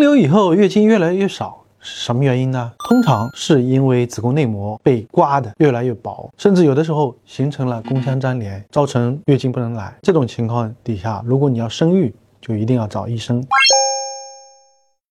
流以后月经越来越少是什么原因呢？通常是因为子宫内膜被刮的越来越薄，甚至有的时候形成了宫腔粘连，造成月经不能来。这种情况底下，如果你要生育，就一定要找医生。